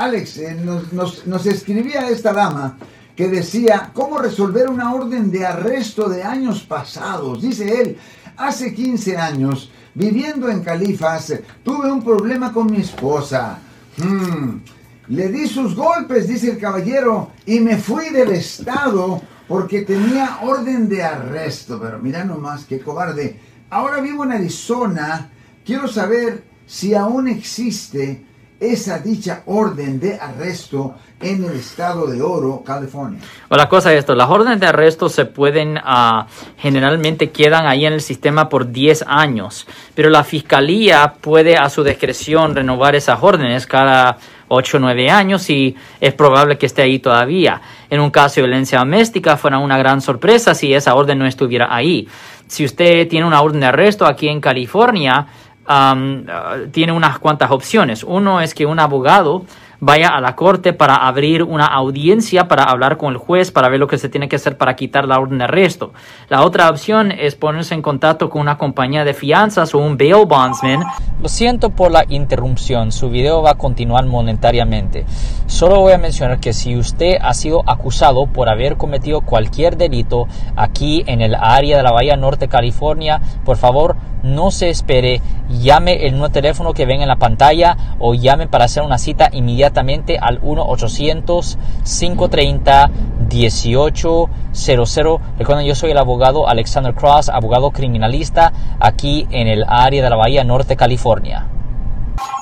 Alex, eh, nos, escribía esta dama que decía, ¿cómo resolver una orden de arresto de años pasados? Dice él, hace 15 años, viviendo en Califas, tuve un problema con mi esposa. Hmm, Le di sus golpes, dice el caballero, y me fui del estado porque tenía orden de arresto. Pero mira nomás, qué cobarde. Ahora vivo en Arizona. Quiero saber si aún existe esa dicha orden de arresto en el estado de Oro, California. La cosa es esto, las órdenes de arresto se pueden, ah, generalmente quedan ahí en el sistema por 10 años, pero la fiscalía puede a su discreción renovar esas órdenes cada 8 o 9 años y es probable que esté ahí todavía. En un caso de violencia doméstica fuera una gran sorpresa si esa orden no estuviera ahí. Si usted tiene una orden de arresto aquí en California, uh, tiene unas cuantas opciones. Uno es que un abogado vaya a la corte para abrir una audiencia, para hablar con el juez, para ver lo que se tiene que hacer para quitar la orden de arresto. La otra opción es ponerse en contacto con una compañía de fianzas o un bail bondsman. Lo siento por la interrupción, su video va a continuar monetariamente. Solo voy a mencionar que si usted ha sido acusado por haber cometido cualquier delito aquí en el área de la Bahía Norte, California, por favor no se espere, llame el nuevo teléfono que ven en la pantalla o llame para hacer una cita inmediatamente al 1-800-530-1800. Recuerden, yo soy el abogado Alexander Cross, abogado criminalista aquí en el área de la Bahía Norte, California.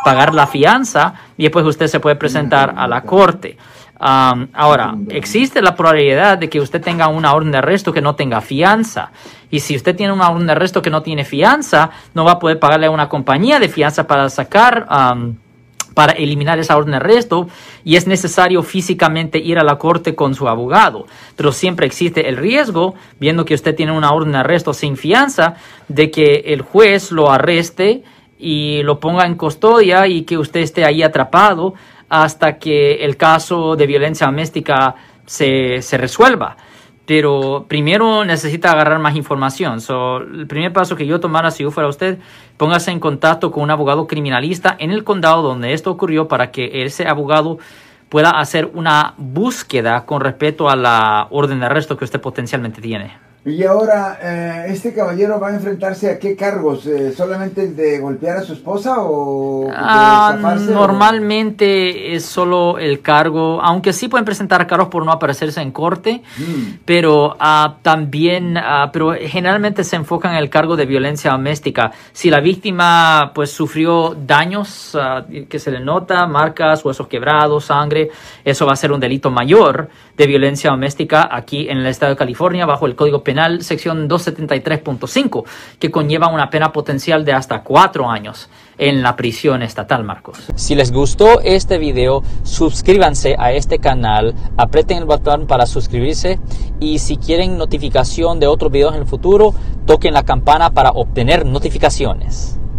Pagar la fianza y después usted se puede presentar a la corte. Um, ahora, existe la probabilidad de que usted tenga una orden de arresto que no tenga fianza. Y si usted tiene una orden de arresto que no tiene fianza, no va a poder pagarle a una compañía de fianza para sacar, um, para eliminar esa orden de arresto. Y es necesario físicamente ir a la corte con su abogado. Pero siempre existe el riesgo, viendo que usted tiene una orden de arresto sin fianza, de que el juez lo arreste y lo ponga en custodia y que usted esté ahí atrapado hasta que el caso de violencia doméstica se, se resuelva. Pero primero necesita agarrar más información. So, el primer paso que yo tomara si yo fuera usted, póngase en contacto con un abogado criminalista en el condado donde esto ocurrió para que ese abogado pueda hacer una búsqueda con respecto a la orden de arresto que usted potencialmente tiene. Y ahora, eh, ¿este caballero va a enfrentarse a qué cargos? Eh, ¿Solamente el de golpear a su esposa o de Ah, zafarse, o- normalmente es solo el cargo, aunque sí pueden presentar cargos por no aparecerse en corte, Mm. pero ah, también, ah, pero generalmente se enfocan en el cargo de violencia doméstica. Si la víctima pues sufrió daños ah, que se le nota, marcas, huesos quebrados, sangre, eso va a ser un delito mayor de violencia doméstica aquí en el estado de California bajo el Código Sección 273.5 que conlleva una pena potencial de hasta cuatro años en la prisión estatal, Marcos. Si les gustó este video, suscríbanse a este canal, aprieten el botón para suscribirse y si quieren notificación de otros videos en el futuro, toquen la campana para obtener notificaciones.